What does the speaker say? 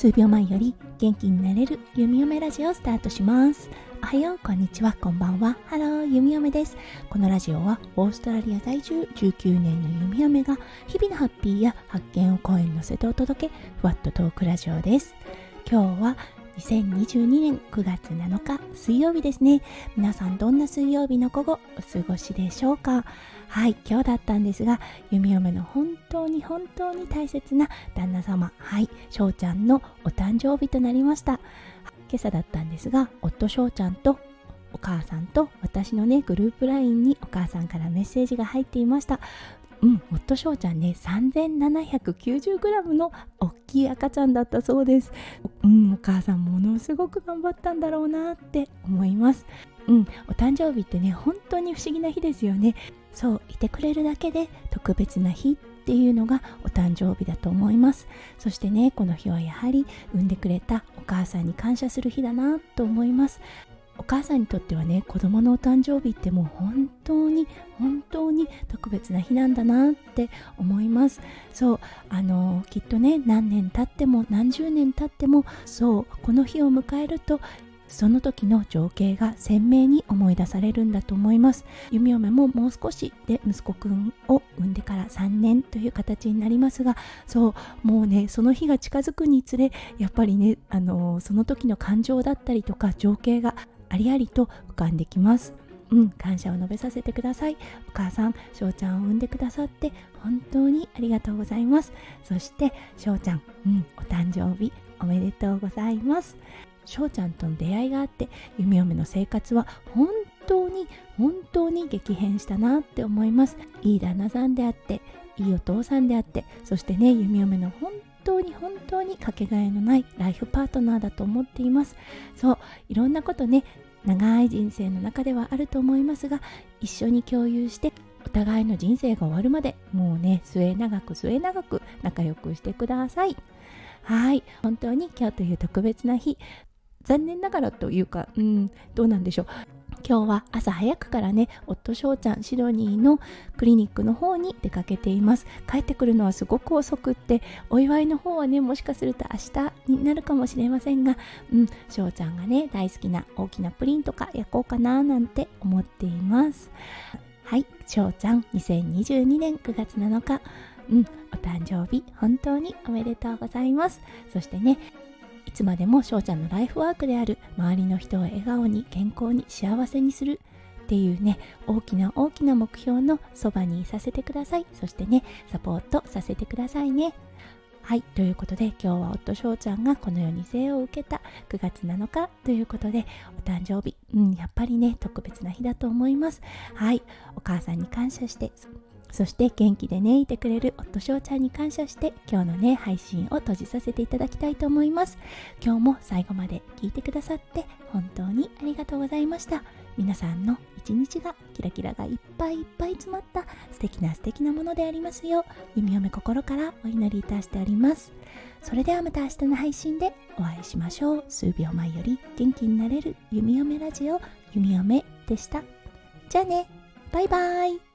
数秒前より元気になれるゆみおめラジオスタートします。おはようこんにちは。こんばんは。ハローゆみおめです。このラジオはオーストラリア在住19年のゆみおめが日々のハッピーや発見を声に乗せてお届けふわっとトークラジオです。今日は2022年9月7日水曜日ですね。皆さんどんな水曜日の午後お過ごしでしょうか？はい今日だったんですが弓嫁の本当に本当に大切な旦那様はい翔ちゃんのお誕生日となりました。今朝だったんですが夫翔ちゃんとお母さんと私のねグループ LINE にお母さんからメッセージが入っていました。うん夫翔ちゃんね 3790g の大きい赤ちゃんだったそうです。うんお母さんものすごく頑張ったんだろうなって思います。うんお誕生日ってね本当に不思議な日ですよね。そういてくれるだけで特別な日っていうのがお誕生日だと思います。そしてねこの日はやはり産んでくれたお母さんに感謝する日だなと思います。お母さんにとってはね子供のお誕生日ってもう本当に本当に特別な日なんだなって思います。そうあのきっとね何年経っても何十年経ってもそうこの日を迎えるとその時の情景が鮮明に思い出されるんだと思います。弓嫁ももう少しで息子くんを産んでから3年という形になりますがそうもうねその日が近づくにつれやっぱりねあのその時の感情だったりとか情景がありありと浮かんできますうん、感謝を述べさせてください。お母さん、翔ちゃんを産んでくださって本当にありがとうございます。そして、翔ちゃん、うん、お誕生日おめでとうございます。翔ちゃんとの出会いがあって弓嫁の生活は本当に本当に激変したなって思いますいい旦那さんであっていいお父さんであってそしてね弓嫁の本当に本当にかけがえのないライフパートナーだと思っています。そういろんなことね長い人生の中ではあると思いますが一緒に共有してお互いの人生が終わるまでもうね末永く末永く仲良くしてください。はい。本当に今日という特別な日残念ながらというか、うん、どうなんでしょう。今日は朝早くからね、夫翔ちゃん、シドニーのクリニックの方に出かけています。帰ってくるのはすごく遅くって、お祝いの方はね、もしかすると明日になるかもしれませんが、うん、翔ちゃんがね、大好きな大きなプリンとか焼こうかななんて思っています。はい、翔ちゃん、2022年9月7日、うん、お誕生日、本当におめでとうございます。そしてね、いつまでも翔ちゃんのライフワークである周りの人を笑顔に健康に幸せにするっていうね大きな大きな目標のそばにいさせてください。そしてねサポートさせてくださいね。はいということで今日は夫翔ちゃんがこの世に生を受けた9月7日ということでお誕生日。うんやっぱりね特別な日だと思います。はいお母さんに感謝してそして元気でねいてくれる夫翔ちゃんに感謝して今日のね配信を閉じさせていただきたいと思います。今日も最後まで聞いてくださって本当にありがとうございました。皆さんの一日がキラキラがいっぱいいっぱい詰まった素敵な素敵なものでありますよう弓嫁心からお祈りいたしておりますそれではまた明日の配信でお会いしましょう。数秒前より元気になれる弓嫁ラジオ弓嫁でした。じゃあねバイバイ。